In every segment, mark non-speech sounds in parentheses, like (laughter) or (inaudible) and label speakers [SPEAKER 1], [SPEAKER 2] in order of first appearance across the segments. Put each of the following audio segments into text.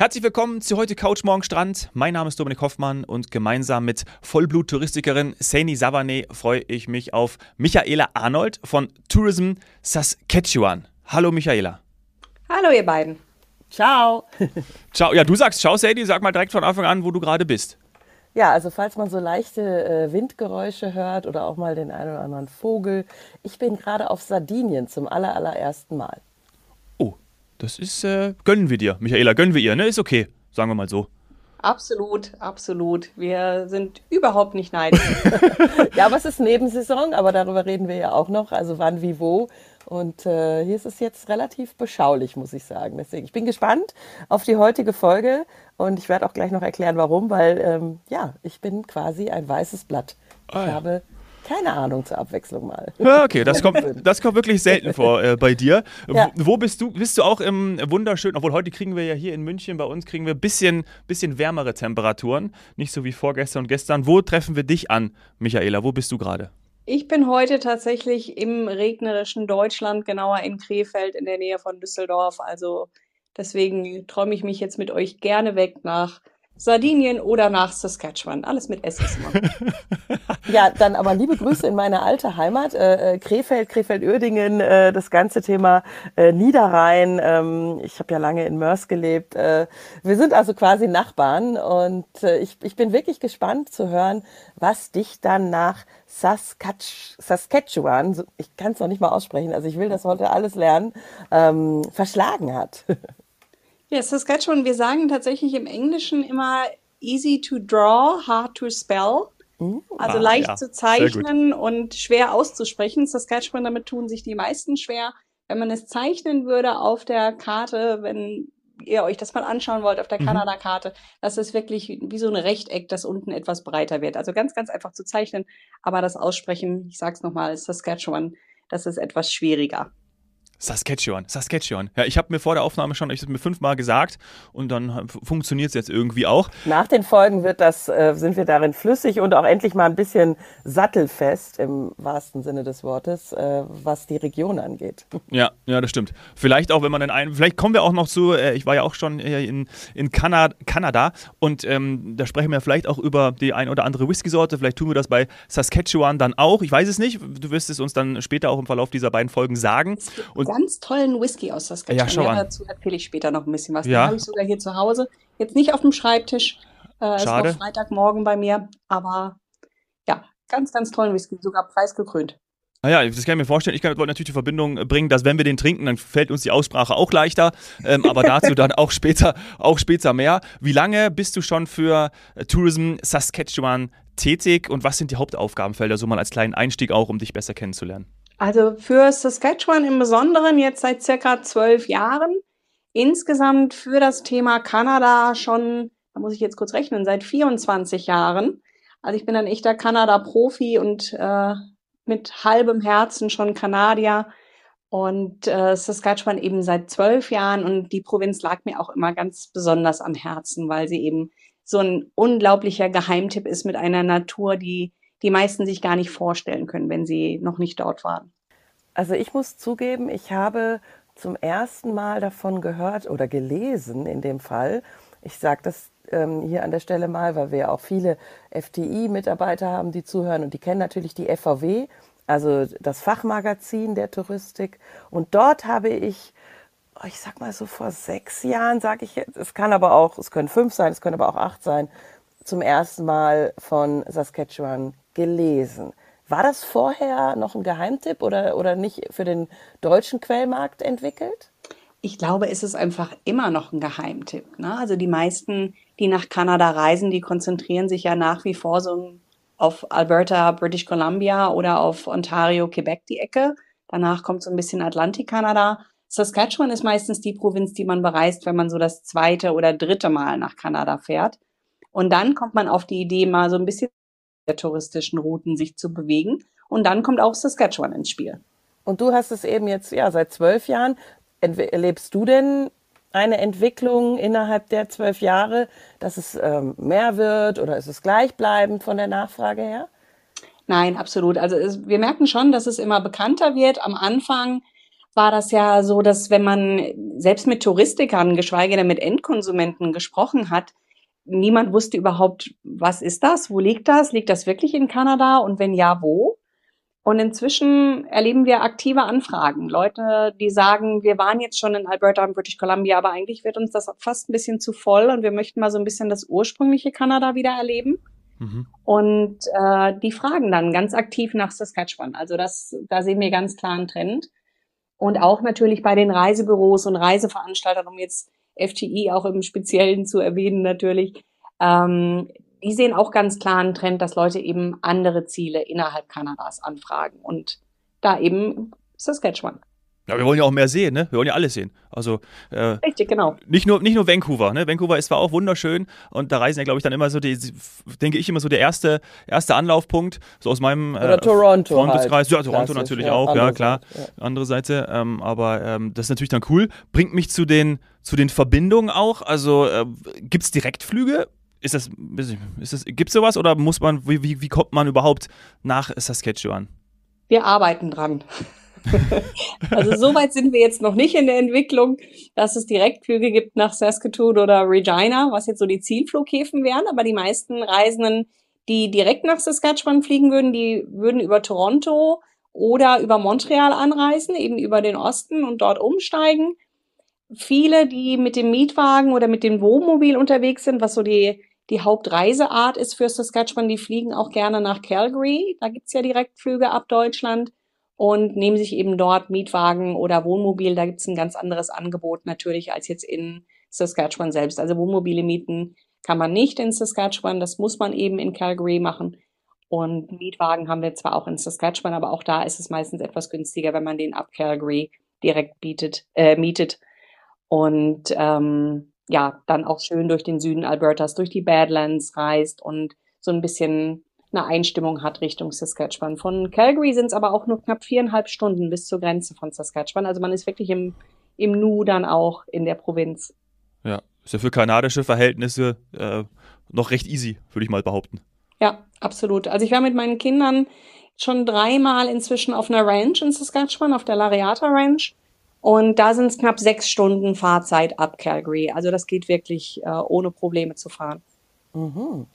[SPEAKER 1] Herzlich willkommen zu heute Couch Morgen Strand. Mein Name ist Dominik Hoffmann und gemeinsam mit Vollblut-Touristikerin Saini Savane freue ich mich auf Michaela Arnold von Tourism Saskatchewan. Hallo Michaela.
[SPEAKER 2] Hallo ihr beiden.
[SPEAKER 3] Ciao. (laughs)
[SPEAKER 1] Ciao. Ja, du sagst Ciao, Sadie. Sag mal direkt von Anfang an, wo du gerade bist.
[SPEAKER 3] Ja, also falls man so leichte äh, Windgeräusche hört oder auch mal den einen oder anderen Vogel. Ich bin gerade auf Sardinien zum aller, allerersten Mal.
[SPEAKER 1] Das ist, äh, gönnen wir dir, Michaela, gönnen wir ihr, ne? Ist okay, sagen wir mal so.
[SPEAKER 2] Absolut, absolut. Wir sind überhaupt nicht neidisch. (laughs) (laughs)
[SPEAKER 3] ja, aber es ist Nebensaison, aber darüber reden wir ja auch noch. Also wann, wie, wo. Und äh, hier ist es jetzt relativ beschaulich, muss ich sagen. Deswegen, ich bin gespannt auf die heutige Folge und ich werde auch gleich noch erklären, warum, weil ähm, ja, ich bin quasi ein weißes Blatt. Ich ah, ja. habe keine Ahnung zur Abwechslung mal.
[SPEAKER 1] Ja, okay, das (laughs) kommt, das kommt wirklich selten vor äh, bei dir. Ja. Wo bist du? Bist du auch im wunderschönen, obwohl heute kriegen wir ja hier in München, bei uns kriegen wir ein bisschen, bisschen wärmere Temperaturen, nicht so wie vorgestern und gestern. Wo treffen wir dich an, Michaela? Wo bist du gerade?
[SPEAKER 2] Ich bin heute tatsächlich im regnerischen Deutschland, genauer in Krefeld in der Nähe von Düsseldorf. Also deswegen träume ich mich jetzt mit euch gerne weg nach Sardinien oder nach Saskatchewan. Alles mit S ist. (laughs)
[SPEAKER 3] ja, dann aber liebe Grüße in meine alte Heimat, äh, äh Krefeld, Krefeld-Uerdingen, äh, das ganze Thema äh, Niederrhein. Ähm, ich habe ja lange in Mörs gelebt. Äh, wir sind also quasi Nachbarn und äh, ich, ich bin wirklich gespannt zu hören, was dich dann nach Saskatch Saskatchewan, ich kann es noch nicht mal aussprechen, also ich will das heute alles lernen, ähm, verschlagen hat.
[SPEAKER 2] Ja, Saskatchewan, wir sagen tatsächlich im Englischen immer easy to draw, hard to spell. Uh, also ah, leicht ja. zu zeichnen und schwer auszusprechen. Saskatchewan, damit tun sich die meisten schwer. Wenn man es zeichnen würde auf der Karte, wenn ihr euch das mal anschauen wollt auf der mhm. Kanada-Karte, das ist wirklich wie so ein Rechteck, das unten etwas breiter wird. Also ganz, ganz einfach zu zeichnen, aber das Aussprechen, ich sag's nochmal, Saskatchewan, das ist etwas schwieriger.
[SPEAKER 1] Saskatchewan, Saskatchewan. Ja, ich habe mir vor der Aufnahme schon, ich habe mir fünfmal gesagt und dann funktioniert es jetzt irgendwie auch.
[SPEAKER 3] Nach den Folgen wird das, äh, sind wir darin flüssig und auch endlich mal ein bisschen sattelfest im wahrsten Sinne des Wortes, äh, was die Region angeht.
[SPEAKER 1] Ja, ja, das stimmt. Vielleicht auch, wenn man dann ein, vielleicht kommen wir auch noch zu, äh, ich war ja auch schon in, in Kanada, Kanada und ähm, da sprechen wir vielleicht auch über die ein oder andere Whisky-Sorte. Vielleicht tun wir das bei Saskatchewan dann auch. Ich weiß es nicht. Du wirst es uns dann später auch im Verlauf dieser beiden Folgen sagen.
[SPEAKER 2] Und ganz tollen Whisky aus Saskatchewan. Ja, schau an. Dazu erzähle ich später noch ein bisschen was. Ja. Den habe ich sogar hier zu Hause. Jetzt nicht auf dem Schreibtisch. Äh, Schade. Ist noch Freitagmorgen bei mir. Aber ja, ganz, ganz tollen Whisky. Sogar preisgekrönt.
[SPEAKER 1] Naja, das kann ich mir vorstellen. Ich kann natürlich die Verbindung bringen, dass wenn wir den trinken, dann fällt uns die Aussprache auch leichter. Ähm, aber dazu dann auch später, auch später mehr. Wie lange bist du schon für Tourism Saskatchewan tätig und was sind die Hauptaufgabenfelder, so mal als kleinen Einstieg auch, um dich besser kennenzulernen?
[SPEAKER 2] Also für Saskatchewan im Besonderen jetzt seit circa zwölf Jahren. Insgesamt für das Thema Kanada schon, da muss ich jetzt kurz rechnen, seit 24 Jahren. Also ich bin ein echter Kanada-Profi und äh, mit halbem Herzen schon Kanadier und äh, Saskatchewan eben seit zwölf Jahren und die Provinz lag mir auch immer ganz besonders am Herzen, weil sie eben so ein unglaublicher Geheimtipp ist mit einer Natur, die die meisten sich gar nicht vorstellen können, wenn sie noch nicht dort waren.
[SPEAKER 3] Also ich muss zugeben, ich habe zum ersten Mal davon gehört oder gelesen in dem Fall. Ich sage das ähm, hier an der Stelle mal, weil wir auch viele FTI-Mitarbeiter haben, die zuhören und die kennen natürlich die FVW, also das Fachmagazin der Touristik. Und dort habe ich, oh, ich sag mal so vor sechs Jahren, sage ich jetzt, es kann aber auch, es können fünf sein, es können aber auch acht sein, zum ersten Mal von Saskatchewan gelesen. War das vorher noch ein Geheimtipp oder, oder nicht für den deutschen Quellmarkt entwickelt?
[SPEAKER 2] Ich glaube, es ist einfach immer noch ein Geheimtipp. Ne? Also die meisten, die nach Kanada reisen, die konzentrieren sich ja nach wie vor so auf Alberta, British Columbia oder auf Ontario, Quebec die Ecke. Danach kommt so ein bisschen Atlantik-Kanada. Saskatchewan ist meistens die Provinz, die man bereist, wenn man so das zweite oder dritte Mal nach Kanada fährt. Und dann kommt man auf die Idee, mal so ein bisschen touristischen Routen sich zu bewegen. Und dann kommt auch Saskatchewan ins Spiel.
[SPEAKER 3] Und du hast es eben jetzt ja seit zwölf Jahren. Erlebst du denn eine Entwicklung innerhalb der zwölf Jahre, dass es ähm, mehr wird oder ist es gleichbleibend von der Nachfrage her?
[SPEAKER 2] Nein, absolut. Also es, wir merken schon, dass es immer bekannter wird. Am Anfang war das ja so, dass wenn man selbst mit Touristikern, geschweige denn mit Endkonsumenten gesprochen hat, niemand wusste überhaupt, was ist das, wo liegt das, liegt das wirklich in Kanada und wenn ja, wo? Und inzwischen erleben wir aktive Anfragen. Leute, die sagen, wir waren jetzt schon in Alberta und British Columbia, aber eigentlich wird uns das fast ein bisschen zu voll und wir möchten mal so ein bisschen das ursprüngliche Kanada wieder erleben. Mhm. Und äh, die fragen dann ganz aktiv nach Saskatchewan. Also das, da sehen wir ganz klar einen Trend. Und auch natürlich bei den Reisebüros und Reiseveranstaltern, um jetzt FTI auch im Speziellen zu erwähnen natürlich, ähm, die sehen auch ganz klar einen Trend, dass Leute eben andere Ziele innerhalb Kanadas anfragen und da eben Saskatchewan.
[SPEAKER 1] Ja, wir wollen ja auch mehr sehen, ne? Wir wollen ja alles sehen. Also
[SPEAKER 2] äh, Richtig, genau.
[SPEAKER 1] Nicht nur, nicht nur Vancouver, ne? Vancouver ist zwar auch wunderschön und da reisen ja, glaube ich, dann immer so die, denke ich immer so der erste, erste Anlaufpunkt, so aus meinem
[SPEAKER 3] äh, Oder Toronto.
[SPEAKER 1] Freundeskreis. Halt. Ja, Toronto Klassisch, natürlich ja, auch, ja, klar. Seite, ja. Andere Seite. Ähm, aber ähm, das ist natürlich dann cool. Bringt mich zu den, zu den Verbindungen auch. Also äh, gibt es Direktflüge? Ist das, ist das, gibt es sowas oder muss man, wie, wie, wie kommt man überhaupt nach Saskatchewan?
[SPEAKER 2] Wir arbeiten dran. (laughs) also so weit sind wir jetzt noch nicht in der Entwicklung, dass es Direktflüge gibt nach Saskatoon oder Regina, was jetzt so die Zielflughäfen wären. Aber die meisten Reisenden, die direkt nach Saskatchewan fliegen würden, die würden über Toronto oder über Montreal anreisen, eben über den Osten und dort umsteigen. Viele, die mit dem Mietwagen oder mit dem Wohnmobil unterwegs sind, was so die, die Hauptreiseart ist für Saskatchewan, die fliegen auch gerne nach Calgary. Da gibt's ja Direktflüge ab Deutschland und nehmen sich eben dort Mietwagen oder Wohnmobil. Da gibt es ein ganz anderes Angebot natürlich als jetzt in Saskatchewan selbst. Also Wohnmobile mieten kann man nicht in Saskatchewan, das muss man eben in Calgary machen. Und Mietwagen haben wir zwar auch in Saskatchewan, aber auch da ist es meistens etwas günstiger, wenn man den ab Calgary direkt bietet, äh, mietet. Und ähm, ja, dann auch schön durch den Süden Albertas, durch die Badlands reist und so ein bisschen eine Einstimmung hat Richtung Saskatchewan. Von Calgary sind es aber auch nur knapp viereinhalb Stunden bis zur Grenze von Saskatchewan. Also man ist wirklich im, im Nu dann auch in der Provinz.
[SPEAKER 1] Ja, ist ja für kanadische Verhältnisse äh, noch recht easy, würde ich mal behaupten.
[SPEAKER 2] Ja, absolut. Also ich war mit meinen Kindern schon dreimal inzwischen auf einer Ranch in Saskatchewan, auf der Lariata Ranch. Und da sind es knapp sechs Stunden Fahrzeit ab Calgary. Also das geht wirklich äh, ohne Probleme zu fahren.
[SPEAKER 3] Mhm.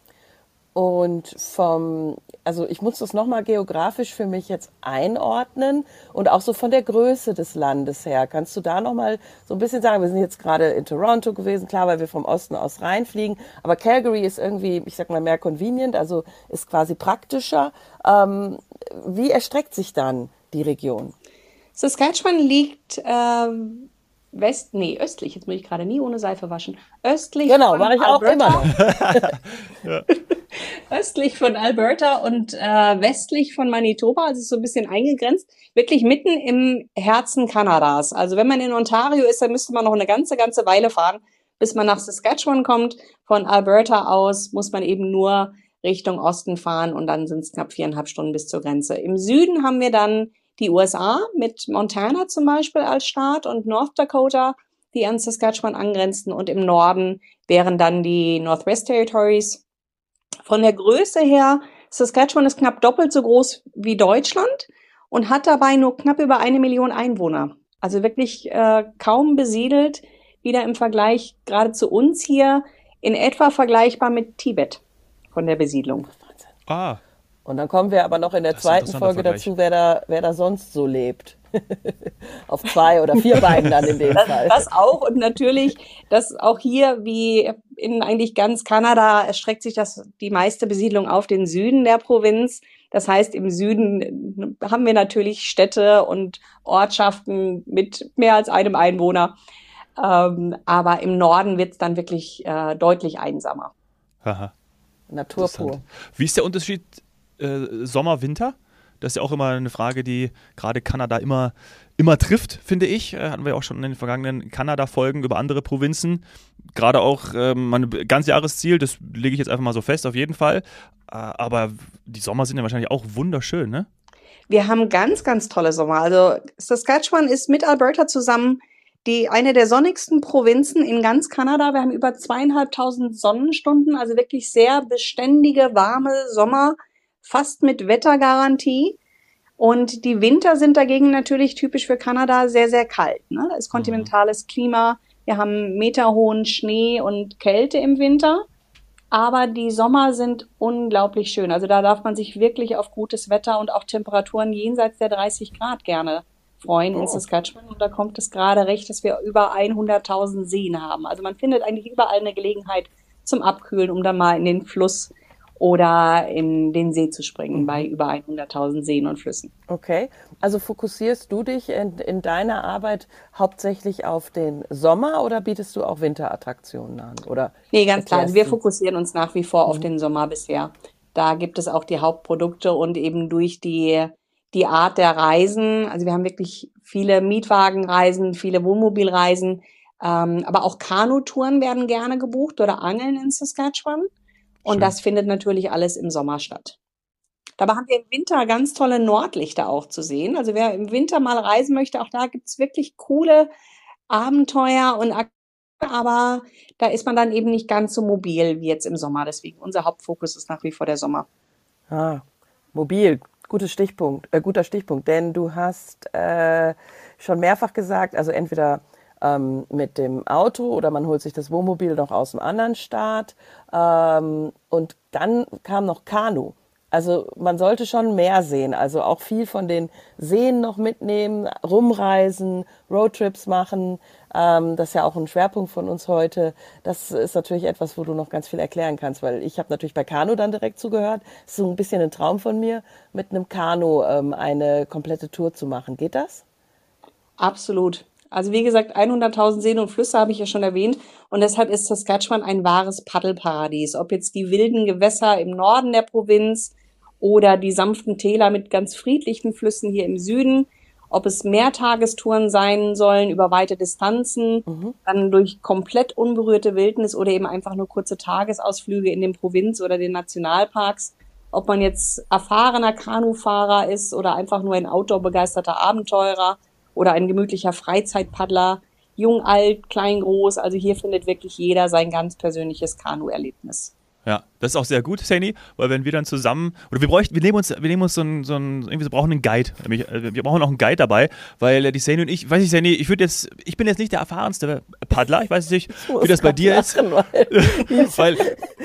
[SPEAKER 3] Und vom, also ich muss das nochmal geografisch für mich jetzt einordnen und auch so von der Größe des Landes her. Kannst du da nochmal so ein bisschen sagen, wir sind jetzt gerade in Toronto gewesen, klar, weil wir vom Osten aus reinfliegen, aber Calgary ist irgendwie, ich sag mal, mehr convenient, also ist quasi praktischer. Ähm, wie erstreckt sich dann die Region?
[SPEAKER 2] Saskatchewan liegt ähm, West, nee, östlich, jetzt muss ich gerade nie ohne Seife waschen. Östlich.
[SPEAKER 3] Genau, mache ich Alberta. auch immer noch. (laughs)
[SPEAKER 2] ja. Östlich von Alberta und äh, westlich von Manitoba, also so ein bisschen eingegrenzt, wirklich mitten im Herzen Kanadas. Also wenn man in Ontario ist, dann müsste man noch eine ganze, ganze Weile fahren, bis man nach Saskatchewan kommt. Von Alberta aus muss man eben nur Richtung Osten fahren und dann sind es knapp viereinhalb Stunden bis zur Grenze. Im Süden haben wir dann die USA mit Montana zum Beispiel als Staat und North Dakota, die an Saskatchewan angrenzen und im Norden wären dann die Northwest Territories. Von der Größe her, Saskatchewan ist knapp doppelt so groß wie Deutschland und hat dabei nur knapp über eine Million Einwohner. Also wirklich äh, kaum besiedelt, wieder im Vergleich gerade zu uns hier, in etwa vergleichbar mit Tibet von der Besiedlung.
[SPEAKER 3] Ah, und dann kommen wir aber noch in der zweiten Folge dazu, wer da, wer da sonst so lebt. (laughs) Auf zwei oder vier Beinen dann in dem
[SPEAKER 2] das,
[SPEAKER 3] Fall.
[SPEAKER 2] Das auch und natürlich, dass auch hier wie in eigentlich ganz Kanada erstreckt sich das die meiste Besiedlung auf den Süden der Provinz. Das heißt, im Süden haben wir natürlich Städte und Ortschaften mit mehr als einem Einwohner. Ähm, aber im Norden wird es dann wirklich äh, deutlich einsamer.
[SPEAKER 3] Aha. Natur pur.
[SPEAKER 1] Wie ist der Unterschied äh, Sommer, Winter. Das ist ja auch immer eine Frage, die gerade Kanada immer, immer trifft, finde ich. Äh, hatten wir auch schon in den vergangenen Kanada-Folgen über andere Provinzen. Gerade auch ähm, mein ganz Jahresziel, das lege ich jetzt einfach mal so fest, auf jeden Fall. Äh, aber die Sommer sind ja wahrscheinlich auch wunderschön, ne?
[SPEAKER 2] Wir haben ganz, ganz tolle Sommer. Also Saskatchewan ist mit Alberta zusammen die eine der sonnigsten Provinzen in ganz Kanada. Wir haben über zweieinhalbtausend Sonnenstunden, also wirklich sehr beständige, warme Sommer fast mit Wettergarantie. Und die Winter sind dagegen natürlich typisch für Kanada sehr, sehr kalt. Ne? Da ist
[SPEAKER 1] Mhm.
[SPEAKER 2] kontinentales Klima. Wir haben meterhohen Schnee und Kälte im Winter. Aber die Sommer sind unglaublich schön. Also da darf man sich wirklich auf gutes Wetter und auch Temperaturen jenseits der 30 Grad gerne freuen in
[SPEAKER 1] Oh.
[SPEAKER 2] Saskatchewan. Und da kommt es gerade recht, dass wir über 100.000 Seen haben. Also man findet eigentlich überall eine Gelegenheit zum Abkühlen, um dann mal in den Fluss oder in den See zu springen bei über 100.000 Seen und Flüssen.
[SPEAKER 3] Okay, also fokussierst du dich in, in deiner Arbeit hauptsächlich auf den Sommer oder bietest du auch Winterattraktionen an? Oder
[SPEAKER 2] Nee, ganz klar. Also wir fokussieren uns nach wie vor auf den Sommer bisher. Da gibt es auch die Hauptprodukte und eben durch die, die Art der Reisen. Also wir haben wirklich viele Mietwagenreisen, viele Wohnmobilreisen, ähm, aber auch Kanutouren werden gerne gebucht oder Angeln in Saskatchewan. Und
[SPEAKER 1] Schön.
[SPEAKER 2] das findet natürlich alles im Sommer statt. Dabei haben wir im Winter ganz tolle Nordlichter auch zu sehen. Also wer im Winter mal reisen möchte, auch da gibt's wirklich coole Abenteuer und aber da ist man dann eben nicht ganz so mobil wie jetzt im Sommer. Deswegen unser Hauptfokus ist nach wie vor der Sommer.
[SPEAKER 3] Ah, mobil, gutes Stichpunkt, äh, guter Stichpunkt, denn du hast äh, schon mehrfach gesagt, also entweder ähm, mit dem Auto oder man holt sich das Wohnmobil noch aus dem anderen Staat ähm, und dann kam noch Kanu. Also man sollte schon mehr sehen, also auch viel von den Seen noch mitnehmen, rumreisen, Roadtrips machen. Ähm, das ist ja auch ein Schwerpunkt von uns heute. Das ist natürlich etwas, wo du noch ganz viel erklären kannst, weil ich habe natürlich bei Kanu dann direkt zugehört. Das ist so ein bisschen ein Traum von mir, mit einem Kanu ähm, eine komplette Tour zu machen. Geht das?
[SPEAKER 2] Absolut. Also wie gesagt, 100.000 Seen und Flüsse habe ich ja schon erwähnt. Und deshalb ist Saskatchewan ein wahres Paddelparadies. Ob jetzt die wilden Gewässer im Norden der Provinz oder die sanften Täler mit ganz friedlichen Flüssen hier im Süden, ob es Mehrtagestouren sein sollen über weite Distanzen, dann durch komplett unberührte Wildnis oder eben einfach nur kurze Tagesausflüge in den Provinz oder den Nationalparks. Ob man jetzt erfahrener Kanufahrer ist oder einfach nur ein outdoor-begeisterter Abenteurer oder ein gemütlicher Freizeitpaddler, jung, alt, klein, groß. Also hier findet wirklich jeder sein ganz persönliches Kanu-Erlebnis.
[SPEAKER 1] Ja, das ist auch sehr gut, Sani, weil wenn wir dann zusammen, oder wir bräuchten, wir nehmen uns, wir nehmen uns so einen, so einen irgendwie, wir brauchen einen Guide. Nämlich, äh, Wir brauchen auch einen Guide dabei, weil äh, die Sani und ich, weiß ich, Sani, ich würde jetzt, ich bin jetzt nicht der erfahrenste Paddler, ich weiß nicht, (laughs) wie das bei dir ist.
[SPEAKER 3] Lachen, weil (laughs)
[SPEAKER 1] Weil,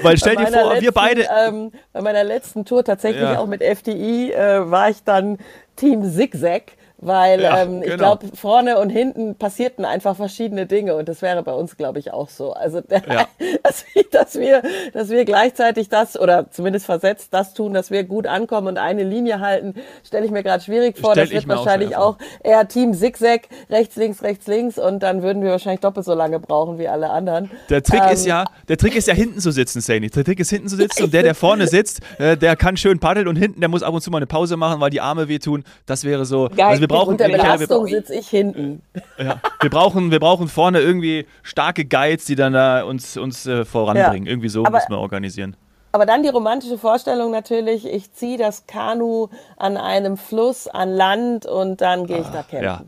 [SPEAKER 1] weil stell dir vor, wir
[SPEAKER 3] letzten,
[SPEAKER 1] beide,
[SPEAKER 3] Ähm, bei meiner letzten Tour tatsächlich
[SPEAKER 1] Ja.
[SPEAKER 3] auch mit FDI äh, war ich dann Team Zigzag, weil
[SPEAKER 1] Ja,
[SPEAKER 3] ähm, ich
[SPEAKER 1] genau.
[SPEAKER 3] glaube, vorne und hinten passierten einfach verschiedene Dinge und das wäre bei uns, glaube ich, auch so. Also, (laughs)
[SPEAKER 1] Ja.
[SPEAKER 3] dass, wir- dass, wir, dass wir gleichzeitig das oder zumindest versetzt das tun, dass wir gut ankommen und eine Linie halten, stelle ich mir gerade schwierig vor.
[SPEAKER 1] Stell
[SPEAKER 3] das
[SPEAKER 1] ich
[SPEAKER 3] wird
[SPEAKER 1] auch
[SPEAKER 3] wahrscheinlich
[SPEAKER 1] schwer
[SPEAKER 3] auch eher Team Zigzag, rechts, links, rechts, links und dann würden wir wahrscheinlich doppelt so lange brauchen wie alle anderen.
[SPEAKER 1] der Trick
[SPEAKER 3] Ähm,
[SPEAKER 1] ist ja, der Trick ist ja hinten zu sitzen, Sani. Der Trick ist hinten zu sitzen und der, der vorne sitzt, äh, der kann schön paddeln und hinten, der muss ab und zu mal eine Pause machen, weil die Arme wehtun. Das wäre so,
[SPEAKER 2] Geil.
[SPEAKER 1] also wir brauchen,
[SPEAKER 3] Unter Belastung sitze ich hinten.
[SPEAKER 1] Ja, wir brauchen, wir brauchen vorne irgendwie starke Guides, die dann da uns, uns äh, voranbringen.
[SPEAKER 3] Ja.
[SPEAKER 1] Irgendwie so
[SPEAKER 3] Aber-
[SPEAKER 1] müssen wir organisieren.
[SPEAKER 3] Aber dann die romantische Vorstellung natürlich, ich ziehe das Kanu an einem Fluss an Land und dann gehe ich da campen.
[SPEAKER 1] Ja,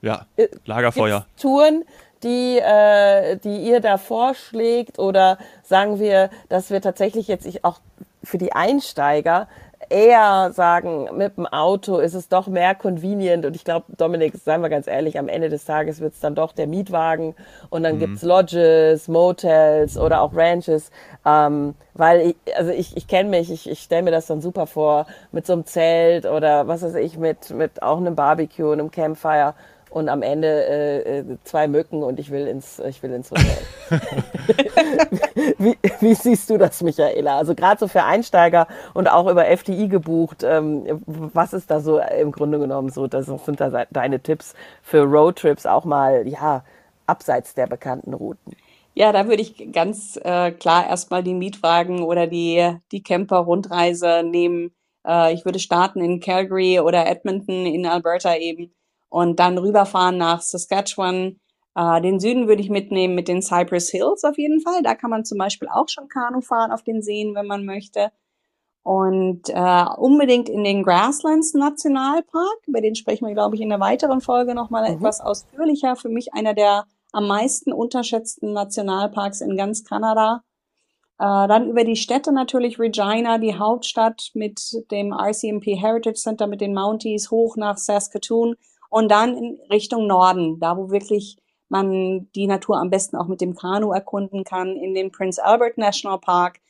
[SPEAKER 1] ja.
[SPEAKER 3] Äh,
[SPEAKER 1] Lagerfeuer.
[SPEAKER 3] Gibt's Touren, die, äh, die ihr da vorschlägt oder sagen wir, dass wir tatsächlich jetzt ich auch für die Einsteiger eher sagen, mit dem Auto ist es doch mehr convenient. Und ich glaube, Dominik, seien wir ganz ehrlich, am Ende des Tages wird es dann doch der Mietwagen und dann gibt's Lodges, Motels oder auch Ranches, ähm, weil ich, also ich, ich kenne mich, ich, ich stelle mir das dann super vor, mit so einem Zelt oder was weiß ich, mit, mit auch einem Barbecue, einem Campfire und am Ende äh, äh, zwei Mücken und ich will ins, ich will ins Hotel. (laughs) wie, wie siehst du das, Michaela? Also gerade so für Einsteiger und auch über FDI gebucht, ähm, was ist da so im Grunde genommen so, das sind da deine Tipps für Roadtrips auch mal, ja, abseits der bekannten Routen?
[SPEAKER 2] Ja, da würde ich ganz äh, klar erstmal die Mietwagen oder die, die Camper-Rundreise nehmen. Äh, ich würde starten in Calgary oder Edmonton in Alberta eben und dann rüberfahren nach Saskatchewan. Äh, den Süden würde ich mitnehmen mit den Cypress Hills auf jeden Fall. Da kann man zum Beispiel auch schon Kanu fahren auf den Seen, wenn man möchte. Und äh, unbedingt in den Grasslands Nationalpark. Über den sprechen wir, glaube ich, in einer weiteren Folge nochmal
[SPEAKER 3] Mhm.
[SPEAKER 2] etwas ausführlicher. Für mich einer der am meisten unterschätzten Nationalparks in ganz Kanada. Äh, dann über die Städte natürlich Regina, die Hauptstadt mit dem RCMP Heritage Center, mit den Mounties hoch nach Saskatoon und dann in Richtung Norden, da wo wirklich man die Natur am besten auch mit dem Kanu erkunden kann, in den Prince Albert National Park.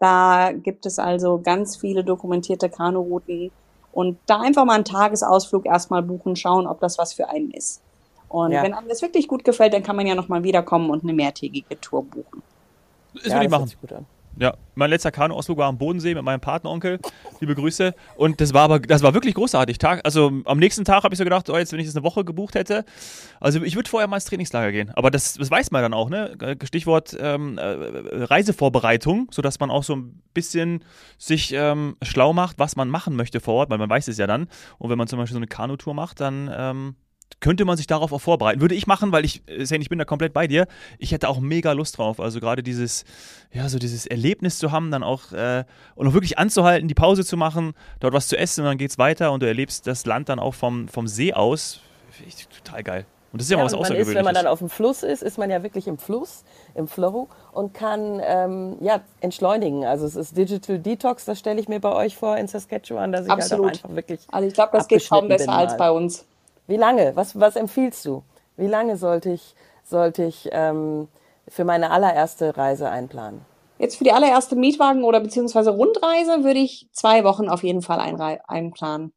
[SPEAKER 2] Da gibt es also ganz viele dokumentierte Kanurouten und da einfach mal einen Tagesausflug erstmal buchen, schauen, ob das was für einen ist. Und ja. wenn einem das wirklich gut gefällt, dann kann man ja nochmal wiederkommen und eine mehrtägige Tour buchen.
[SPEAKER 1] Das ja, würde ich machen. Ja, mein letzter Kanuausflug war am Bodensee mit meinem Patenonkel. Liebe Grüße. Und das war aber, das war wirklich großartig. Tag, also am nächsten Tag habe ich so gedacht, oh, jetzt, wenn ich das eine Woche gebucht hätte. Also ich würde vorher mal ins Trainingslager gehen. Aber das, das weiß man dann auch, ne? Stichwort ähm, äh, Reisevorbereitung, sodass man auch so ein bisschen sich ähm, schlau macht, was man machen möchte vor Ort, weil man weiß es ja dann. Und wenn man zum Beispiel so eine Kanutour macht, dann ähm, könnte man sich darauf auch vorbereiten. Würde ich machen, weil ich, äh, Sane, ich bin da komplett bei dir. Ich hätte auch mega Lust drauf. Also gerade dieses, ja, so dieses Erlebnis zu haben, dann auch äh, und auch wirklich anzuhalten, die Pause zu machen, dort was zu essen und dann geht's weiter und du erlebst das Land dann auch vom, vom See aus. Finde ich total geil. Und das ist ja, ja was Außergewöhnliches.
[SPEAKER 3] Ist, wenn man dann auf dem Fluss ist, ist man ja wirklich im Fluss, im Flow und kann ähm, ja, entschleunigen. Also es ist Digital Detox, das stelle ich mir bei euch vor in Saskatchewan, dass ich
[SPEAKER 2] Absolut.
[SPEAKER 3] halt auch einfach wirklich
[SPEAKER 2] Also ich glaube, das geht kaum besser als bei uns.
[SPEAKER 3] Wie lange? Was, was empfiehlst du? Wie lange sollte ich, sollte ich ähm, für meine allererste Reise einplanen?
[SPEAKER 2] Jetzt für die allererste Mietwagen- oder beziehungsweise Rundreise würde ich zwei Wochen auf jeden Fall einplanen.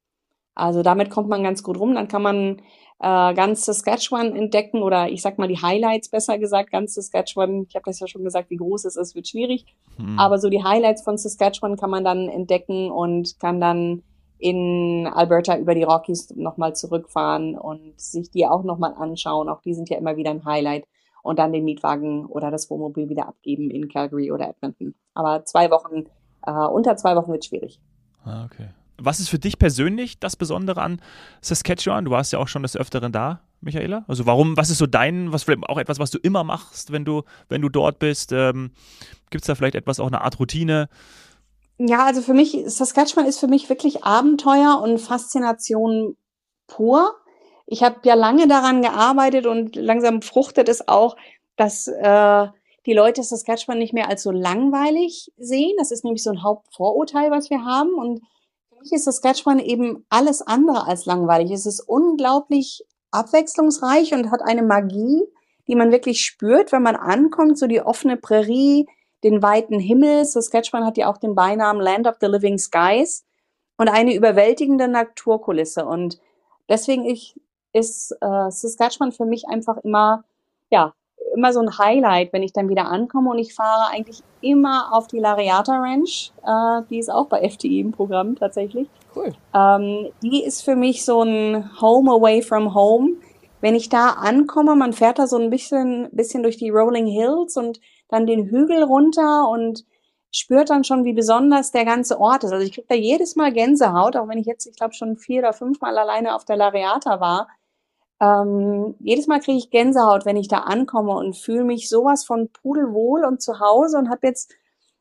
[SPEAKER 2] Also damit kommt man ganz gut rum. Dann kann man äh, ganz Saskatchewan entdecken oder ich sag mal die Highlights besser gesagt, ganz Saskatchewan. Ich habe das ja schon gesagt, wie groß es ist, wird schwierig. Hm. Aber so die Highlights von Saskatchewan kann man dann entdecken und kann dann in Alberta über die Rockies nochmal zurückfahren und sich die auch nochmal anschauen. Auch die sind ja immer wieder ein Highlight. Und dann den Mietwagen oder das Wohnmobil wieder abgeben in Calgary oder Edmonton. Aber zwei Wochen, äh, unter zwei Wochen wird schwierig.
[SPEAKER 1] Ah, okay. Was ist für dich persönlich das Besondere an Saskatchewan? Du warst ja auch schon des Öfteren da, Michaela. Also warum, was ist so dein, was vielleicht auch etwas, was du immer machst, wenn du, wenn du dort bist? Ähm, Gibt es da vielleicht etwas, auch eine Art Routine?
[SPEAKER 2] Ja, also für mich, Saskatchewan ist für mich wirklich Abenteuer und Faszination pur. Ich habe ja lange daran gearbeitet und langsam fruchtet es auch, dass äh, die Leute Saskatchewan nicht mehr als so langweilig sehen. Das ist nämlich so ein Hauptvorurteil, was wir haben. Und für mich ist Saskatchewan eben alles andere als langweilig. Es ist unglaublich abwechslungsreich und hat eine Magie, die man wirklich spürt, wenn man ankommt, so die offene Prärie, den weiten Himmel. Saskatchewan hat ja auch den Beinamen Land of the Living Skies und eine überwältigende Naturkulisse. Und deswegen ich, ist äh, Saskatchewan für mich einfach immer, ja, immer so ein Highlight, wenn ich dann wieder ankomme und ich fahre eigentlich immer auf die Lariata Ranch. Äh, die ist auch bei FTI im Programm tatsächlich.
[SPEAKER 3] Cool.
[SPEAKER 2] Ähm, die ist für mich so ein Home away from home. Wenn ich da ankomme, man fährt da so ein bisschen, bisschen durch die Rolling Hills und dann den Hügel runter und spürt dann schon, wie besonders der ganze Ort ist. Also ich kriege da jedes Mal Gänsehaut, auch wenn ich jetzt, ich glaube, schon vier oder fünfmal alleine auf der Lariata war. Ähm, jedes Mal kriege ich Gänsehaut, wenn ich da ankomme und fühle mich sowas von pudelwohl und zu Hause und habe jetzt,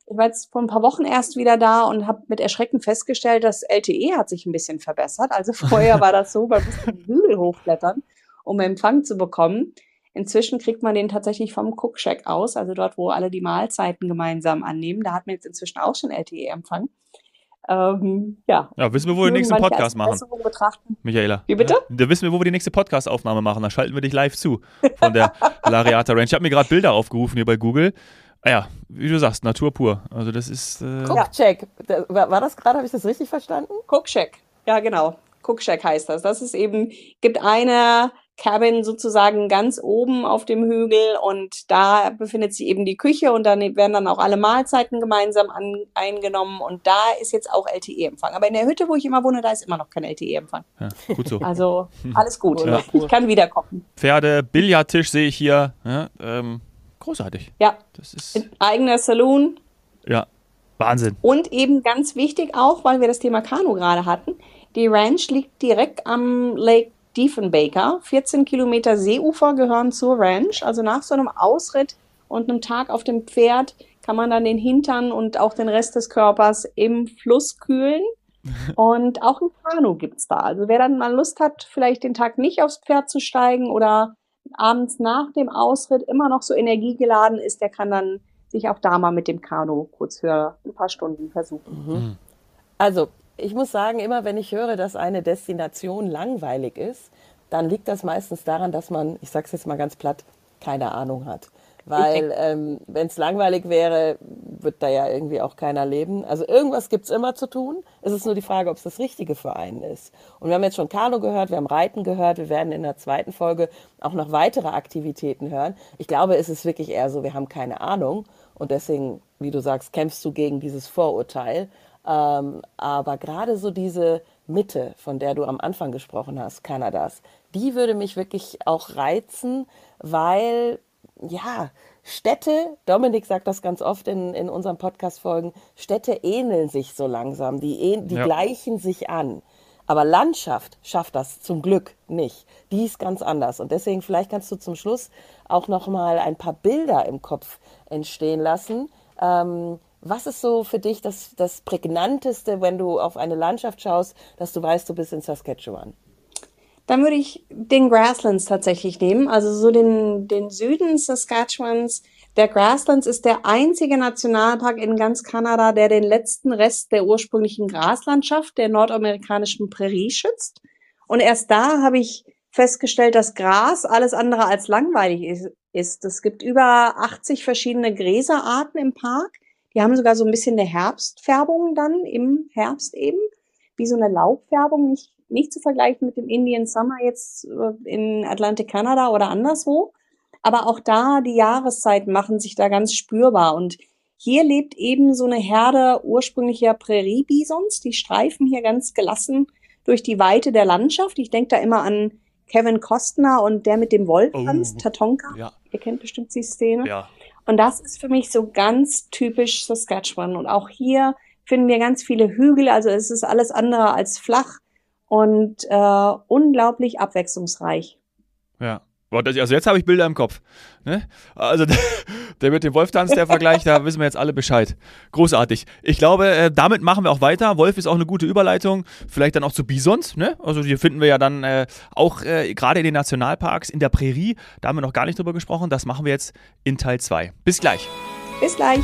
[SPEAKER 2] ich war jetzt vor ein paar Wochen erst wieder da und habe mit Erschrecken festgestellt, das LTE hat sich ein bisschen verbessert. Also (laughs) vorher war das so, man musste die Hügel hochklettern, um Empfang zu bekommen. Inzwischen kriegt man den tatsächlich vom Cook-Shack aus, also dort, wo alle die Mahlzeiten gemeinsam annehmen. Da hat man jetzt inzwischen auch schon LTE-Empfang. Ähm, ja.
[SPEAKER 1] ja, wissen wir, wo wir den nächsten Podcast machen.
[SPEAKER 2] Betrachten.
[SPEAKER 1] Michaela.
[SPEAKER 2] Wie bitte?
[SPEAKER 1] Ja, da wissen wir, wo wir die nächste Podcast-Aufnahme machen. Da schalten wir dich live zu von der (laughs) Lariata Ranch. Ich habe mir gerade Bilder aufgerufen hier bei Google. Ah ja, wie du sagst, Natur pur. Also das ist.
[SPEAKER 3] Äh Cookcheck. War das gerade, habe ich das richtig verstanden?
[SPEAKER 2] Cookcheck. Ja, genau. Cookcheck heißt das. Das ist eben, gibt eine Cabin sozusagen ganz oben auf dem Hügel und da befindet sich eben die Küche und dann werden dann auch alle Mahlzeiten gemeinsam an, eingenommen und da ist jetzt auch LTE-Empfang. Aber in der Hütte, wo ich immer wohne, da ist immer noch kein LTE-Empfang.
[SPEAKER 1] Ja, gut so. (laughs)
[SPEAKER 2] Also alles gut. Ja. Ich kann wieder kochen.
[SPEAKER 1] Pferde, Billardtisch sehe ich hier. Ja, ähm, großartig.
[SPEAKER 2] Ja. Das ist Ein eigener Saloon.
[SPEAKER 1] Ja. Wahnsinn.
[SPEAKER 2] Und eben ganz wichtig auch, weil wir das Thema Kanu gerade hatten, die Ranch liegt direkt am Lake Diefenbaker. 14 Kilometer Seeufer gehören zur Ranch. Also nach so einem Ausritt und einem Tag auf dem Pferd kann man dann den Hintern und auch den Rest des Körpers im Fluss kühlen. (laughs) Und auch ein Kanu gibt's da. Also wer dann mal Lust hat, vielleicht den Tag nicht aufs Pferd zu steigen oder abends nach dem Ausritt immer noch so energiegeladen ist, der kann dann sich auch da mal mit dem Kanu kurz für ein paar Stunden versuchen.
[SPEAKER 3] Mhm. Also, ich muss sagen, immer wenn ich höre, dass eine Destination langweilig ist, dann liegt das meistens daran, dass man, ich sag's jetzt mal ganz platt, keine Ahnung hat. Weil ähm, wenn es langweilig wäre, wird da ja irgendwie auch keiner leben. Also irgendwas gibt's immer zu tun. Es ist nur die Frage, ob es das Richtige für einen ist. Und wir haben jetzt schon Kanu gehört, wir haben Reiten gehört, wir werden in der zweiten Folge auch noch weitere Aktivitäten hören. Ich glaube, es ist wirklich eher so, wir haben keine Ahnung. Und deswegen, wie du sagst, kämpfst du gegen dieses Vorurteil. Ähm, aber gerade so diese Mitte, von der du am Anfang gesprochen hast, Kanadas, die würde mich wirklich auch reizen, weil ja, Städte, Dominik sagt das ganz oft in, in unseren Podcast-Folgen, Städte ähneln sich so langsam, die, die ja. gleichen sich an. Aber Landschaft schafft das zum Glück nicht. Die ist ganz anders. Und deswegen vielleicht kannst du zum Schluss auch noch mal ein paar Bilder im Kopf entstehen lassen. Ähm, was ist so für dich das, das prägnanteste, wenn du auf eine Landschaft schaust, dass du weißt, du bist in Saskatchewan?
[SPEAKER 2] Dann würde ich den Grasslands tatsächlich nehmen, also so den, den Süden Saskatchewans. Der Grasslands ist der einzige Nationalpark in ganz Kanada, der den letzten Rest der ursprünglichen Graslandschaft der nordamerikanischen Prärie schützt. Und erst da habe ich festgestellt, dass Gras alles andere als langweilig ist. Es gibt über 80 verschiedene Gräserarten im Park. Die haben sogar so ein bisschen eine Herbstfärbung dann im Herbst eben, wie so eine Laubfärbung, nicht nicht zu vergleichen mit dem Indian Summer jetzt äh, in Atlantic Canada oder anderswo. Aber auch da, die Jahreszeiten machen sich da ganz spürbar. Und hier lebt eben so eine Herde ursprünglicher Präriebisons. Die streifen hier ganz gelassen durch die Weite der Landschaft. Ich denke da immer an Kevin Costner und der mit dem Wolftanz, oh, Tatonka. Ja. Ihr kennt bestimmt die Szene. Ja. Und das ist für mich so ganz typisch Saskatchewan. Und auch hier finden wir ganz viele Hügel. Also es ist alles andere als flach und äh, unglaublich abwechslungsreich.
[SPEAKER 1] Ja. Also jetzt habe ich Bilder im Kopf. Ne? Also (laughs) der mit dem Wolf-Tanz, der Vergleich, da wissen wir jetzt alle Bescheid. Großartig. Ich glaube, äh, damit machen wir auch weiter. Wolf ist auch eine gute Überleitung. Vielleicht dann auch zu Bisons. Ne? Also hier finden wir ja dann äh, auch äh, gerade in den Nationalparks, in der Prärie, da haben wir noch gar nicht drüber gesprochen. Das machen wir jetzt in Teil 2. Bis gleich.
[SPEAKER 2] Bis gleich.